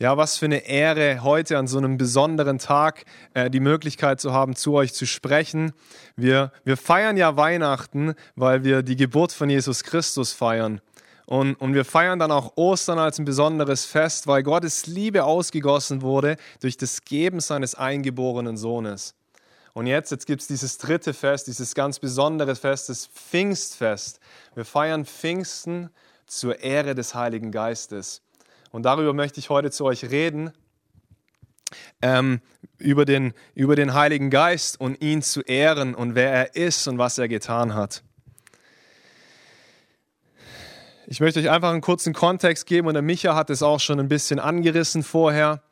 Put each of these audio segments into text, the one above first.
Ja, was für eine Ehre, heute an so einem besonderen Tag äh, die Möglichkeit zu haben, zu euch zu sprechen. Wir, wir feiern ja Weihnachten, weil wir die Geburt von Jesus Christus feiern. Und, und wir feiern dann auch Ostern als ein besonderes Fest, weil Gottes Liebe ausgegossen wurde durch das Geben seines eingeborenen Sohnes. Und jetzt, jetzt gibt es dieses dritte Fest, dieses ganz besondere Fest, das Pfingstfest. Wir feiern Pfingsten zur Ehre des Heiligen Geistes. Und darüber möchte ich heute zu euch reden, ähm, über, den, über den Heiligen Geist und ihn zu ehren und wer er ist und was er getan hat. Ich möchte euch einfach einen kurzen Kontext geben und der Micha hat es auch schon ein bisschen angerissen vorher.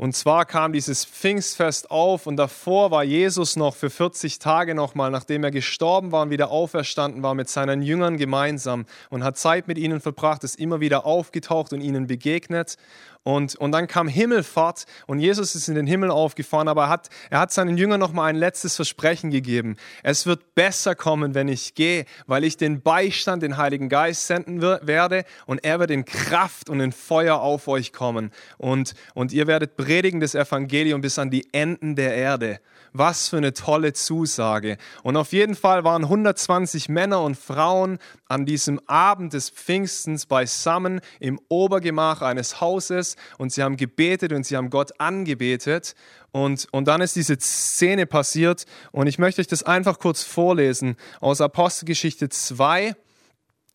Und zwar kam dieses Pfingstfest auf und davor war Jesus noch für 40 Tage nochmal, nachdem er gestorben war und wieder auferstanden war, mit seinen Jüngern gemeinsam und hat Zeit mit ihnen verbracht, ist immer wieder aufgetaucht und ihnen begegnet. Und, und dann kam Himmelfahrt und Jesus ist in den Himmel aufgefahren, aber er hat, er hat seinen Jüngern noch mal ein letztes Versprechen gegeben. Es wird besser kommen, wenn ich gehe, weil ich den Beistand, den Heiligen Geist senden werde und er wird in Kraft und in Feuer auf euch kommen. Und, und ihr werdet predigen das Evangelium bis an die Enden der Erde. Was für eine tolle Zusage. Und auf jeden Fall waren 120 Männer und Frauen an diesem Abend des Pfingstens beisammen im Obergemach eines Hauses und sie haben gebetet und sie haben Gott angebetet. Und, und dann ist diese Szene passiert und ich möchte euch das einfach kurz vorlesen aus Apostelgeschichte 2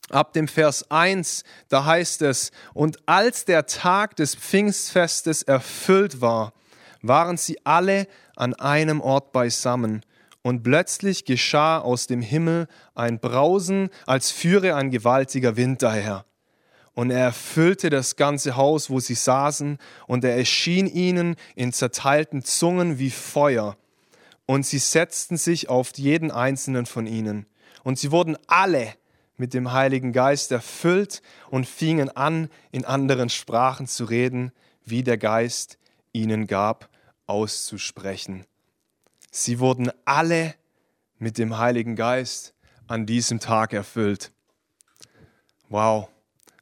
ab dem Vers 1, da heißt es, und als der Tag des Pfingstfestes erfüllt war, waren sie alle an einem Ort beisammen. Und plötzlich geschah aus dem Himmel ein Brausen, als führe ein gewaltiger Wind daher. Und er erfüllte das ganze Haus, wo sie saßen, und er erschien ihnen in zerteilten Zungen wie Feuer. Und sie setzten sich auf jeden einzelnen von ihnen. Und sie wurden alle mit dem Heiligen Geist erfüllt und fingen an, in anderen Sprachen zu reden, wie der Geist ihnen gab auszusprechen. Sie wurden alle mit dem Heiligen Geist an diesem Tag erfüllt. Wow.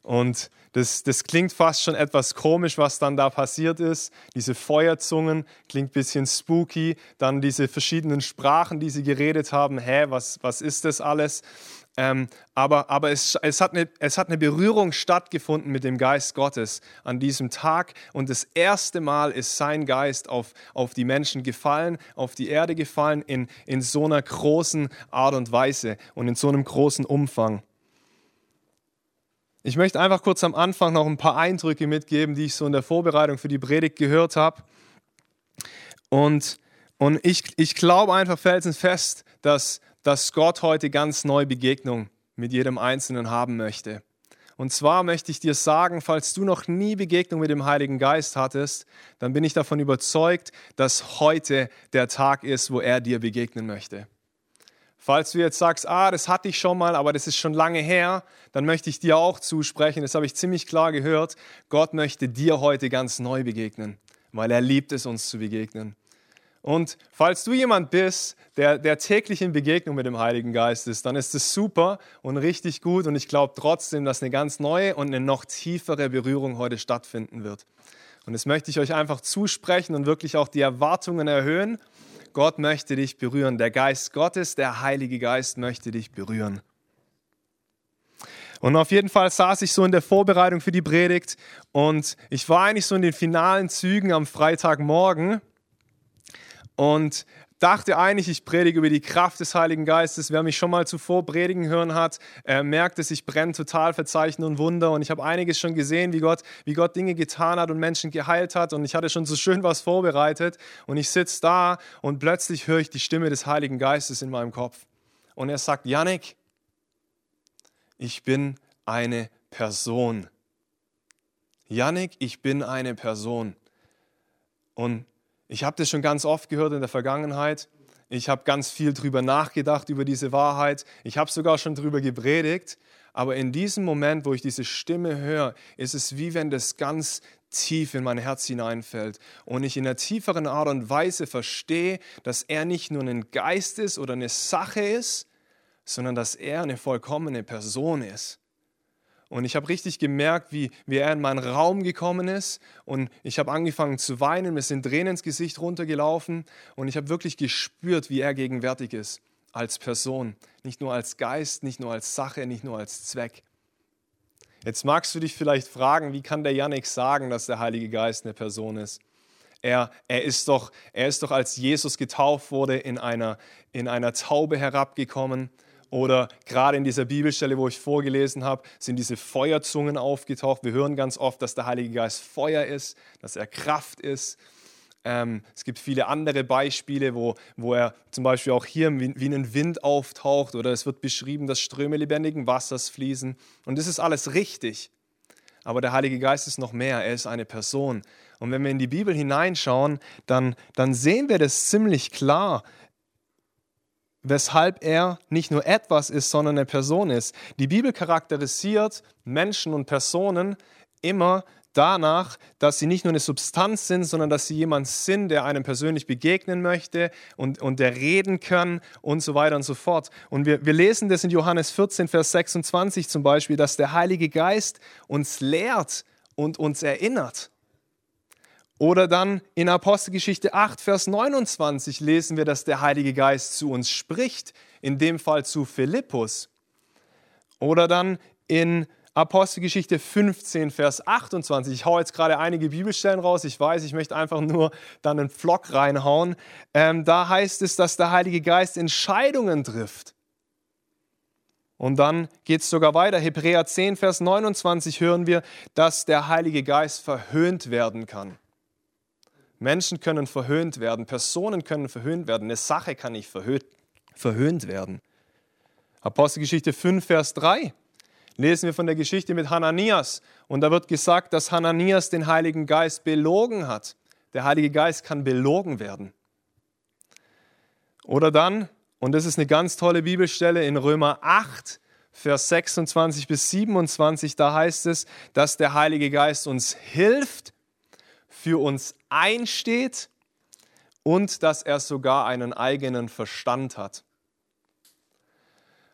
Und das, das klingt fast schon etwas komisch, was dann da passiert ist. Diese Feuerzungen klingt ein bisschen spooky. Dann diese verschiedenen Sprachen, die sie geredet haben. Hä, was, was ist das alles? Ähm, aber aber es, es, hat eine, es hat eine Berührung stattgefunden mit dem Geist Gottes an diesem Tag. Und das erste Mal ist sein Geist auf, auf die Menschen gefallen, auf die Erde gefallen, in, in so einer großen Art und Weise und in so einem großen Umfang. Ich möchte einfach kurz am Anfang noch ein paar Eindrücke mitgeben, die ich so in der Vorbereitung für die Predigt gehört habe. Und, und ich, ich glaube einfach felsenfest, dass, dass Gott heute ganz neue Begegnung mit jedem Einzelnen haben möchte. Und zwar möchte ich dir sagen, falls du noch nie Begegnung mit dem Heiligen Geist hattest, dann bin ich davon überzeugt, dass heute der Tag ist, wo er dir begegnen möchte. Falls du jetzt sagst, ah, das hatte ich schon mal, aber das ist schon lange her, dann möchte ich dir auch zusprechen, das habe ich ziemlich klar gehört, Gott möchte dir heute ganz neu begegnen, weil er liebt es, uns zu begegnen. Und falls du jemand bist, der, der täglich in Begegnung mit dem Heiligen Geist ist, dann ist es super und richtig gut. Und ich glaube trotzdem, dass eine ganz neue und eine noch tiefere Berührung heute stattfinden wird. Und das möchte ich euch einfach zusprechen und wirklich auch die Erwartungen erhöhen. Gott möchte dich berühren. Der Geist Gottes, der Heilige Geist möchte dich berühren. Und auf jeden Fall saß ich so in der Vorbereitung für die Predigt und ich war eigentlich so in den finalen Zügen am Freitagmorgen und dachte eigentlich, ich predige über die Kraft des Heiligen Geistes. Wer mich schon mal zuvor predigen hören hat, äh, merkt es, ich brenne total für Zeichen und Wunder. Und ich habe einiges schon gesehen, wie Gott, wie Gott Dinge getan hat und Menschen geheilt hat. Und ich hatte schon so schön was vorbereitet. Und ich sitze da und plötzlich höre ich die Stimme des Heiligen Geistes in meinem Kopf. Und er sagt, Janik, ich bin eine Person. Janik, ich bin eine Person. Und ich habe das schon ganz oft gehört in der Vergangenheit. Ich habe ganz viel drüber nachgedacht, über diese Wahrheit. Ich habe sogar schon drüber gepredigt. Aber in diesem Moment, wo ich diese Stimme höre, ist es wie wenn das ganz tief in mein Herz hineinfällt und ich in einer tieferen Art und Weise verstehe, dass er nicht nur ein Geist ist oder eine Sache ist, sondern dass er eine vollkommene Person ist. Und ich habe richtig gemerkt, wie, wie er in meinen Raum gekommen ist. Und ich habe angefangen zu weinen, mir sind Tränen ins Gesicht runtergelaufen. Und ich habe wirklich gespürt, wie er gegenwärtig ist als Person. Nicht nur als Geist, nicht nur als Sache, nicht nur als Zweck. Jetzt magst du dich vielleicht fragen, wie kann der Janik sagen, dass der Heilige Geist eine Person ist? Er, er, ist doch, er ist doch, als Jesus getauft wurde, in einer, in einer Taube herabgekommen. Oder gerade in dieser Bibelstelle, wo ich vorgelesen habe, sind diese Feuerzungen aufgetaucht. Wir hören ganz oft, dass der Heilige Geist Feuer ist, dass er Kraft ist. Ähm, es gibt viele andere Beispiele, wo, wo er zum Beispiel auch hier wie, wie ein Wind auftaucht oder es wird beschrieben, dass Ströme lebendigen Wassers fließen. Und das ist alles richtig. Aber der Heilige Geist ist noch mehr. Er ist eine Person. Und wenn wir in die Bibel hineinschauen, dann, dann sehen wir das ziemlich klar, weshalb er nicht nur etwas ist, sondern eine Person ist. Die Bibel charakterisiert Menschen und Personen immer danach, dass sie nicht nur eine Substanz sind, sondern dass sie jemand sind, der einem persönlich begegnen möchte und, und der reden kann und so weiter und so fort. Und wir, wir lesen das in Johannes 14, Vers 26 zum Beispiel, dass der Heilige Geist uns lehrt und uns erinnert. Oder dann in Apostelgeschichte 8, Vers 29 lesen wir, dass der Heilige Geist zu uns spricht, in dem Fall zu Philippus. Oder dann in Apostelgeschichte 15, Vers 28. Ich haue jetzt gerade einige Bibelstellen raus. Ich weiß, ich möchte einfach nur dann einen Flock reinhauen. Ähm, da heißt es, dass der Heilige Geist Entscheidungen trifft. Und dann geht es sogar weiter. Hebräer 10, Vers 29 hören wir, dass der Heilige Geist verhöhnt werden kann. Menschen können verhöhnt werden, Personen können verhöhnt werden, eine Sache kann nicht verhöhnt, verhöhnt werden. Apostelgeschichte 5, Vers 3 lesen wir von der Geschichte mit Hananias. Und da wird gesagt, dass Hananias den Heiligen Geist belogen hat. Der Heilige Geist kann belogen werden. Oder dann, und das ist eine ganz tolle Bibelstelle in Römer 8, Vers 26 bis 27, da heißt es, dass der Heilige Geist uns hilft, für uns einsteht und dass er sogar einen eigenen Verstand hat.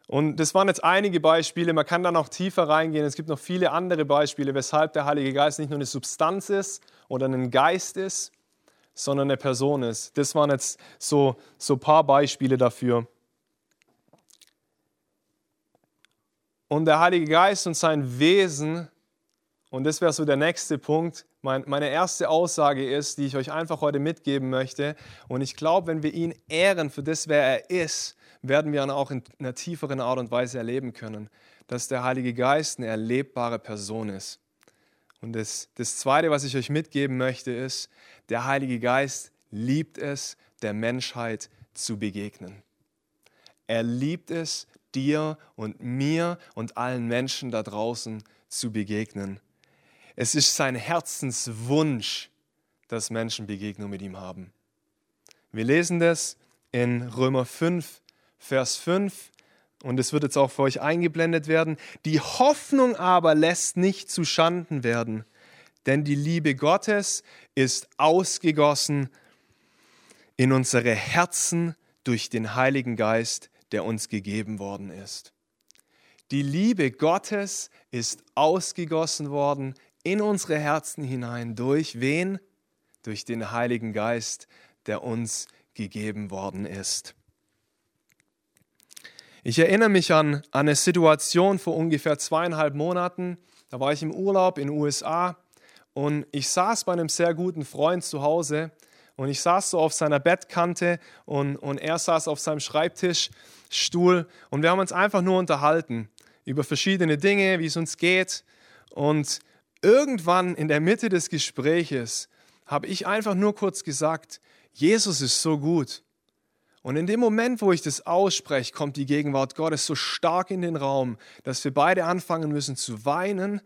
Und das waren jetzt einige Beispiele, man kann da noch tiefer reingehen. Es gibt noch viele andere Beispiele, weshalb der Heilige Geist nicht nur eine Substanz ist oder ein Geist ist, sondern eine Person ist. Das waren jetzt so, so ein paar Beispiele dafür. Und der Heilige Geist und sein Wesen, und das wäre so der nächste Punkt, mein, meine erste Aussage ist, die ich euch einfach heute mitgeben möchte. Und ich glaube, wenn wir ihn ehren für das, wer er ist, werden wir ihn auch in einer tieferen Art und Weise erleben können, dass der Heilige Geist eine erlebbare Person ist. Und das, das Zweite, was ich euch mitgeben möchte, ist, der Heilige Geist liebt es, der Menschheit zu begegnen. Er liebt es, dir und mir und allen Menschen da draußen zu begegnen. Es ist sein Herzenswunsch, dass Menschen Begegnung mit ihm haben. Wir lesen das in Römer 5, Vers 5, und es wird jetzt auch für euch eingeblendet werden. Die Hoffnung aber lässt nicht zu Schanden werden, denn die Liebe Gottes ist ausgegossen in unsere Herzen durch den Heiligen Geist, der uns gegeben worden ist. Die Liebe Gottes ist ausgegossen worden in unsere Herzen hinein. Durch wen? Durch den Heiligen Geist, der uns gegeben worden ist. Ich erinnere mich an, eine Situation vor ungefähr zweieinhalb Monaten. Da war ich im Urlaub in den USA und ich saß bei einem sehr guten Freund zu Hause und ich saß so auf seiner Bettkante und, und er saß auf seinem Schreibtischstuhl und wir haben uns einfach nur unterhalten über verschiedene Dinge, wie es uns geht. Und irgendwann in der Mitte des Gespräches habe ich einfach nur kurz gesagt, Jesus ist so gut. Und in dem Moment, wo ich das ausspreche, kommt die Gegenwart Gottes so stark in den Raum, dass wir beide anfangen müssen zu weinen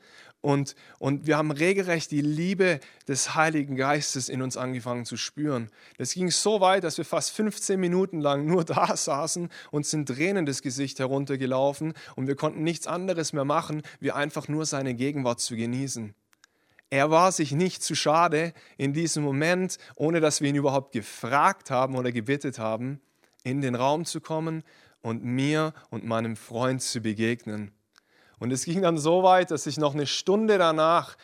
und, und wir haben regelrecht die Liebe des Heiligen Geistes in uns angefangen zu spüren. Das ging so weit, dass wir fast 15 Minuten lang nur da saßen und sind Tränen das Gesicht heruntergelaufen und wir konnten nichts anderes mehr machen, wie einfach nur seine Gegenwart zu genießen. Er war sich nicht zu schade, in diesem Moment, ohne dass wir ihn überhaupt gefragt haben oder gebittet haben, in den Raum zu kommen und mir und meinem Freund zu begegnen. Und es ging dann so weit, dass ich noch eine Stunde danach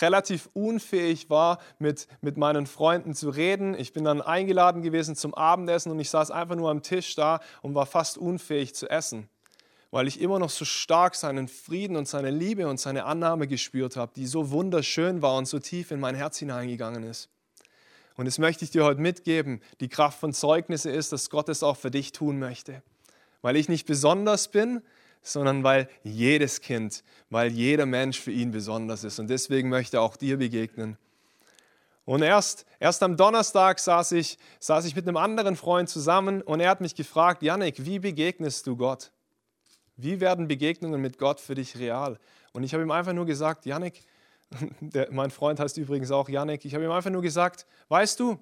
relativ unfähig war, mit, mit meinen Freunden zu reden. Ich bin dann eingeladen gewesen zum Abendessen und ich saß einfach nur am Tisch da und war fast unfähig zu essen, weil ich immer noch so stark seinen Frieden und seine Liebe und seine Annahme gespürt habe, die so wunderschön war und so tief in mein Herz hineingegangen ist. Und das möchte ich dir heute mitgeben. Die Kraft von Zeugnisse ist, dass Gott es auch für dich tun möchte. Weil ich nicht besonders bin, sondern weil jedes Kind, weil jeder Mensch für ihn besonders ist. Und deswegen möchte er auch dir begegnen. Und erst, erst am Donnerstag saß ich, saß ich mit einem anderen Freund zusammen und er hat mich gefragt, Yannick, wie begegnest du Gott? Wie werden Begegnungen mit Gott für dich real? Und ich habe ihm einfach nur gesagt, Yannick, der, mein Freund heißt übrigens auch Yannick, ich habe ihm einfach nur gesagt, weißt du,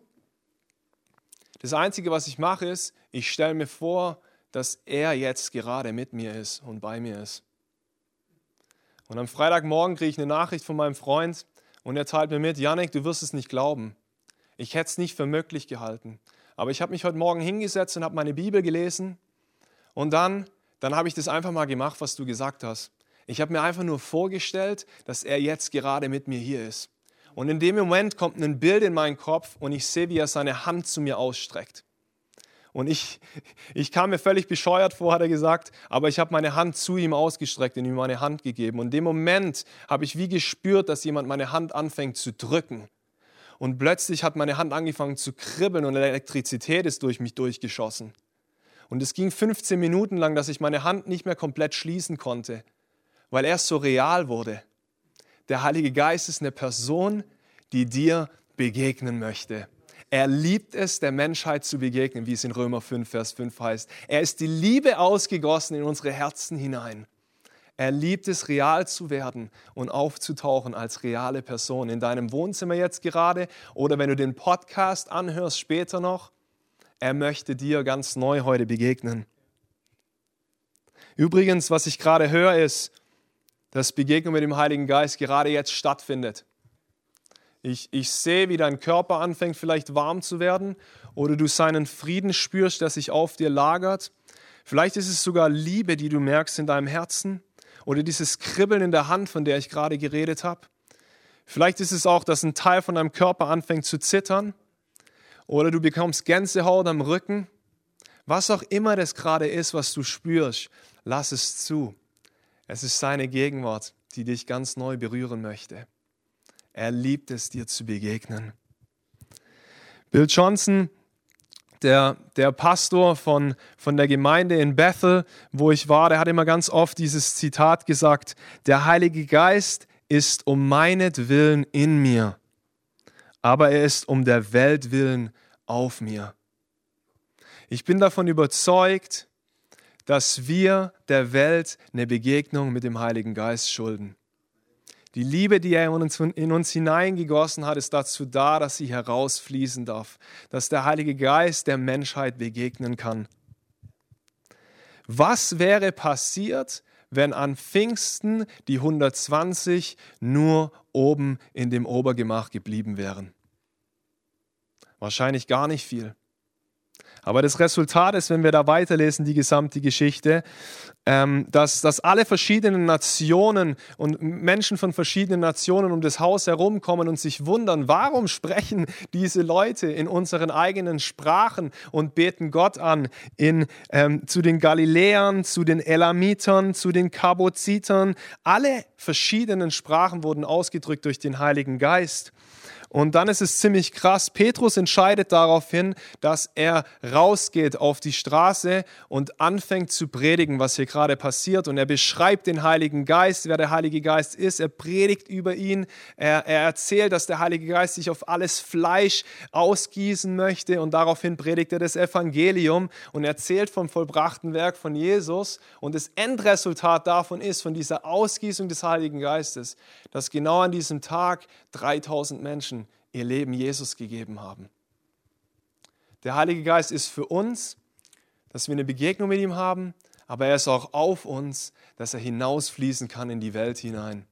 das Einzige, was ich mache, ist, ich stelle mir vor, dass er jetzt gerade mit mir ist und bei mir ist. Und am Freitagmorgen kriege ich eine Nachricht von meinem Freund und er teilt mir mit, Janik, du wirst es nicht glauben. Ich hätte es nicht für möglich gehalten. Aber ich habe mich heute Morgen hingesetzt und habe meine Bibel gelesen und dann, dann habe ich das einfach mal gemacht, was du gesagt hast. Ich habe mir einfach nur vorgestellt, dass er jetzt gerade mit mir hier ist. Und in dem Moment kommt ein Bild in meinen Kopf und ich sehe, wie er seine Hand zu mir ausstreckt. Und ich, ich kam mir völlig bescheuert vor, hat er gesagt, aber ich habe meine Hand zu ihm ausgestreckt und ihm meine Hand gegeben. Und in dem Moment habe ich wie gespürt, dass jemand meine Hand anfängt zu drücken. Und plötzlich hat meine Hand angefangen zu kribbeln und Elektrizität ist durch mich durchgeschossen. Und es ging 15 Minuten lang, dass ich meine Hand nicht mehr komplett schließen konnte, weil er so real wurde. Der Heilige Geist ist eine Person, die dir begegnen möchte. Er liebt es, der Menschheit zu begegnen, wie es in Römer 5, Vers 5 heißt. Er ist die Liebe ausgegossen in unsere Herzen hinein. Er liebt es, real zu werden und aufzutauchen als reale Person in deinem Wohnzimmer jetzt gerade oder wenn du den Podcast anhörst später noch. Er möchte dir ganz neu heute begegnen. Übrigens, was ich gerade höre, ist, dass Begegnung mit dem Heiligen Geist gerade jetzt stattfindet. Ich, ich sehe, wie dein Körper anfängt vielleicht warm zu werden oder du seinen Frieden spürst, der sich auf dir lagert. Vielleicht ist es sogar Liebe, die du merkst in deinem Herzen oder dieses Kribbeln in der Hand, von der ich gerade geredet habe. Vielleicht ist es auch, dass ein Teil von deinem Körper anfängt zu zittern oder du bekommst Gänsehaut am Rücken. Was auch immer das gerade ist, was du spürst, lass es zu. Es ist seine Gegenwart, die dich ganz neu berühren möchte. Er liebt es, dir zu begegnen. Bill Johnson, der, der Pastor von, von der Gemeinde in Bethel, wo ich war, der hat immer ganz oft dieses Zitat gesagt, der Heilige Geist ist um meinetwillen in mir, aber er ist um der Welt willen auf mir. Ich bin davon überzeugt, dass wir der Welt eine Begegnung mit dem Heiligen Geist schulden. Die Liebe, die er in uns, in uns hineingegossen hat, ist dazu da, dass sie herausfließen darf, dass der Heilige Geist der Menschheit begegnen kann. Was wäre passiert, wenn an Pfingsten die 120 nur oben in dem Obergemach geblieben wären? Wahrscheinlich gar nicht viel. Aber das Resultat ist, wenn wir da weiterlesen, die gesamte Geschichte, ähm, dass, dass alle verschiedenen Nationen und Menschen von verschiedenen Nationen um das Haus herumkommen und sich wundern, warum sprechen diese Leute in unseren eigenen Sprachen und beten Gott an, in, ähm, zu den Galiläern, zu den Elamitern, zu den Kabozitern. Alle verschiedenen Sprachen wurden ausgedrückt durch den Heiligen Geist. Und dann ist es ziemlich krass. Petrus entscheidet daraufhin, dass er rausgeht auf die Straße und anfängt zu predigen, was hier gerade passiert. Und er beschreibt den Heiligen Geist, wer der Heilige Geist ist. Er predigt über ihn. Er, er erzählt, dass der Heilige Geist sich auf alles Fleisch ausgießen möchte. Und daraufhin predigt er das Evangelium und erzählt vom vollbrachten Werk von Jesus. Und das Endresultat davon ist, von dieser Ausgießung des Heiligen Geistes, dass genau an diesem Tag 3000 Menschen ihr Leben Jesus gegeben haben. Der Heilige Geist ist für uns, dass wir eine Begegnung mit ihm haben, aber er ist auch auf uns, dass er hinausfließen kann in die Welt hinein.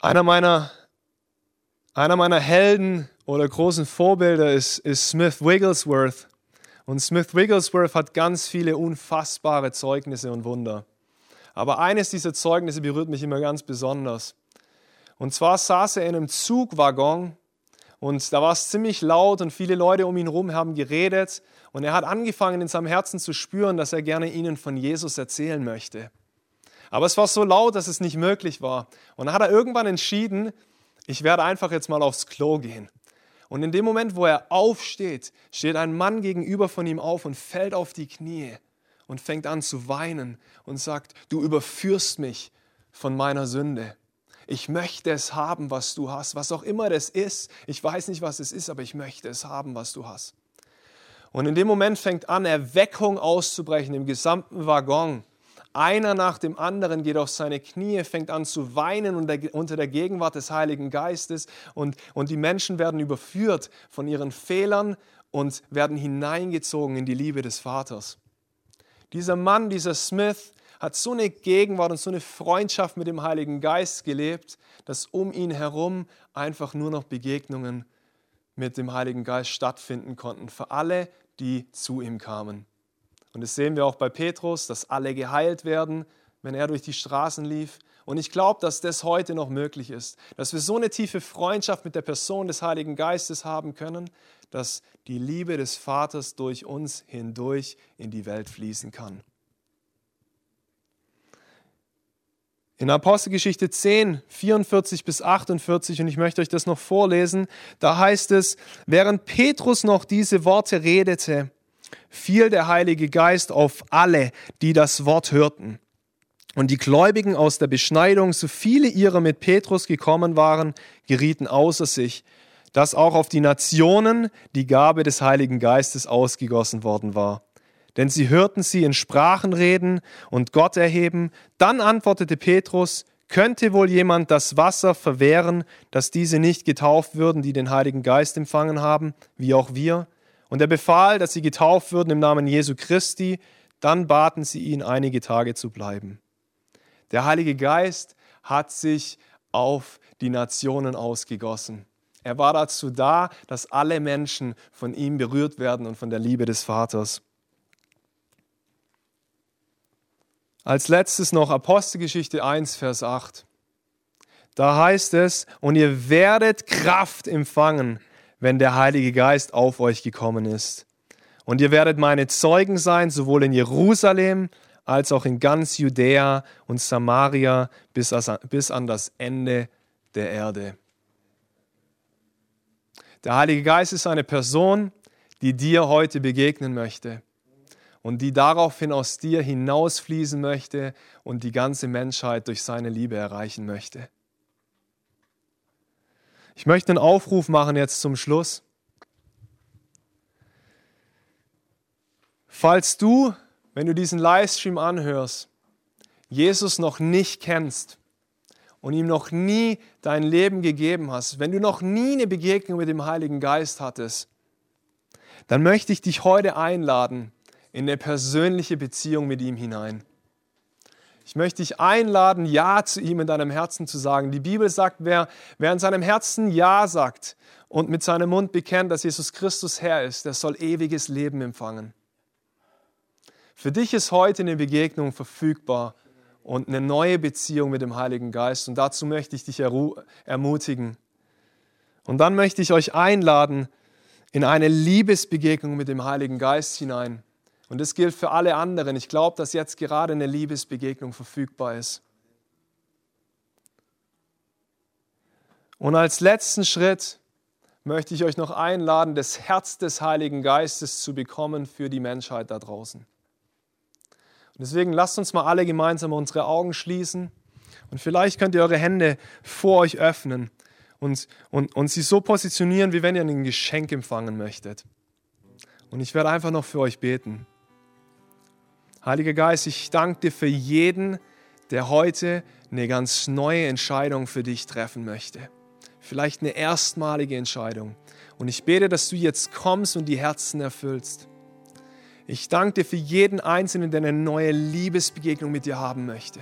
Einer meiner, einer meiner Helden oder großen Vorbilder ist, ist Smith Wigglesworth. Und Smith Wigglesworth hat ganz viele unfassbare Zeugnisse und Wunder. Aber eines dieser Zeugnisse berührt mich immer ganz besonders. Und zwar saß er in einem Zugwaggon und da war es ziemlich laut und viele Leute um ihn herum haben geredet. Und er hat angefangen in seinem Herzen zu spüren, dass er gerne ihnen von Jesus erzählen möchte. Aber es war so laut, dass es nicht möglich war. Und dann hat er irgendwann entschieden, ich werde einfach jetzt mal aufs Klo gehen. Und in dem Moment, wo er aufsteht, steht ein Mann gegenüber von ihm auf und fällt auf die Knie und fängt an zu weinen und sagt, du überführst mich von meiner Sünde. Ich möchte es haben, was du hast, was auch immer das ist. Ich weiß nicht, was es ist, aber ich möchte es haben, was du hast. Und in dem Moment fängt an, Erweckung auszubrechen im gesamten Waggon. Einer nach dem anderen geht auf seine Knie, fängt an zu weinen unter der Gegenwart des Heiligen Geistes und, und die Menschen werden überführt von ihren Fehlern und werden hineingezogen in die Liebe des Vaters. Dieser Mann, dieser Smith, hat so eine Gegenwart und so eine Freundschaft mit dem Heiligen Geist gelebt, dass um ihn herum einfach nur noch Begegnungen mit dem Heiligen Geist stattfinden konnten, für alle, die zu ihm kamen. Und das sehen wir auch bei Petrus, dass alle geheilt werden, wenn er durch die Straßen lief. Und ich glaube, dass das heute noch möglich ist, dass wir so eine tiefe Freundschaft mit der Person des Heiligen Geistes haben können, dass die Liebe des Vaters durch uns hindurch in die Welt fließen kann. In Apostelgeschichte 10, 44 bis 48, und ich möchte euch das noch vorlesen, da heißt es, während Petrus noch diese Worte redete, fiel der Heilige Geist auf alle, die das Wort hörten. Und die Gläubigen aus der Beschneidung, so viele ihrer mit Petrus gekommen waren, gerieten außer sich, dass auch auf die Nationen die Gabe des Heiligen Geistes ausgegossen worden war denn sie hörten sie in Sprachen reden und Gott erheben. Dann antwortete Petrus, könnte wohl jemand das Wasser verwehren, dass diese nicht getauft würden, die den Heiligen Geist empfangen haben, wie auch wir? Und er befahl, dass sie getauft würden im Namen Jesu Christi. Dann baten sie ihn, einige Tage zu bleiben. Der Heilige Geist hat sich auf die Nationen ausgegossen. Er war dazu da, dass alle Menschen von ihm berührt werden und von der Liebe des Vaters. Als letztes noch Apostelgeschichte 1, Vers 8. Da heißt es, und ihr werdet Kraft empfangen, wenn der Heilige Geist auf euch gekommen ist. Und ihr werdet meine Zeugen sein, sowohl in Jerusalem als auch in ganz Judäa und Samaria bis an das Ende der Erde. Der Heilige Geist ist eine Person, die dir heute begegnen möchte und die daraufhin aus dir hinausfließen möchte und die ganze Menschheit durch seine Liebe erreichen möchte. Ich möchte einen Aufruf machen jetzt zum Schluss. Falls du, wenn du diesen Livestream anhörst, Jesus noch nicht kennst und ihm noch nie dein Leben gegeben hast, wenn du noch nie eine Begegnung mit dem Heiligen Geist hattest, dann möchte ich dich heute einladen, in eine persönliche Beziehung mit ihm hinein. Ich möchte dich einladen, Ja zu ihm in deinem Herzen zu sagen. Die Bibel sagt, wer, wer in seinem Herzen Ja sagt und mit seinem Mund bekennt, dass Jesus Christus Herr ist, der soll ewiges Leben empfangen. Für dich ist heute eine Begegnung verfügbar und eine neue Beziehung mit dem Heiligen Geist. Und dazu möchte ich dich ermutigen. Und dann möchte ich euch einladen in eine Liebesbegegnung mit dem Heiligen Geist hinein. Und das gilt für alle anderen. Ich glaube, dass jetzt gerade eine Liebesbegegnung verfügbar ist. Und als letzten Schritt möchte ich euch noch einladen, das Herz des Heiligen Geistes zu bekommen für die Menschheit da draußen. Und deswegen lasst uns mal alle gemeinsam unsere Augen schließen und vielleicht könnt ihr eure Hände vor euch öffnen und, und, und sie so positionieren, wie wenn ihr ein Geschenk empfangen möchtet. Und ich werde einfach noch für euch beten. Heiliger Geist, ich danke dir für jeden, der heute eine ganz neue Entscheidung für dich treffen möchte. Vielleicht eine erstmalige Entscheidung. Und ich bete, dass du jetzt kommst und die Herzen erfüllst. Ich danke dir für jeden Einzelnen, der eine neue Liebesbegegnung mit dir haben möchte.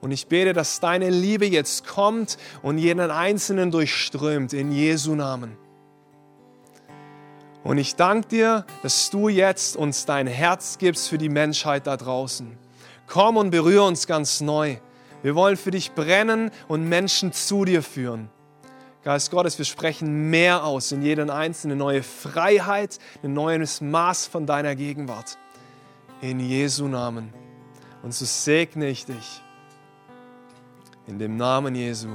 Und ich bete, dass deine Liebe jetzt kommt und jeden Einzelnen durchströmt in Jesu Namen. Und ich danke dir, dass du jetzt uns dein Herz gibst für die Menschheit da draußen. Komm und berühre uns ganz neu. Wir wollen für dich brennen und Menschen zu dir führen. Geist Gottes, wir sprechen mehr aus in jedem Einzelnen, eine neue Freiheit, ein neues Maß von deiner Gegenwart. In Jesu Namen. Und so segne ich dich. In dem Namen Jesu.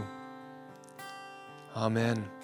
Amen.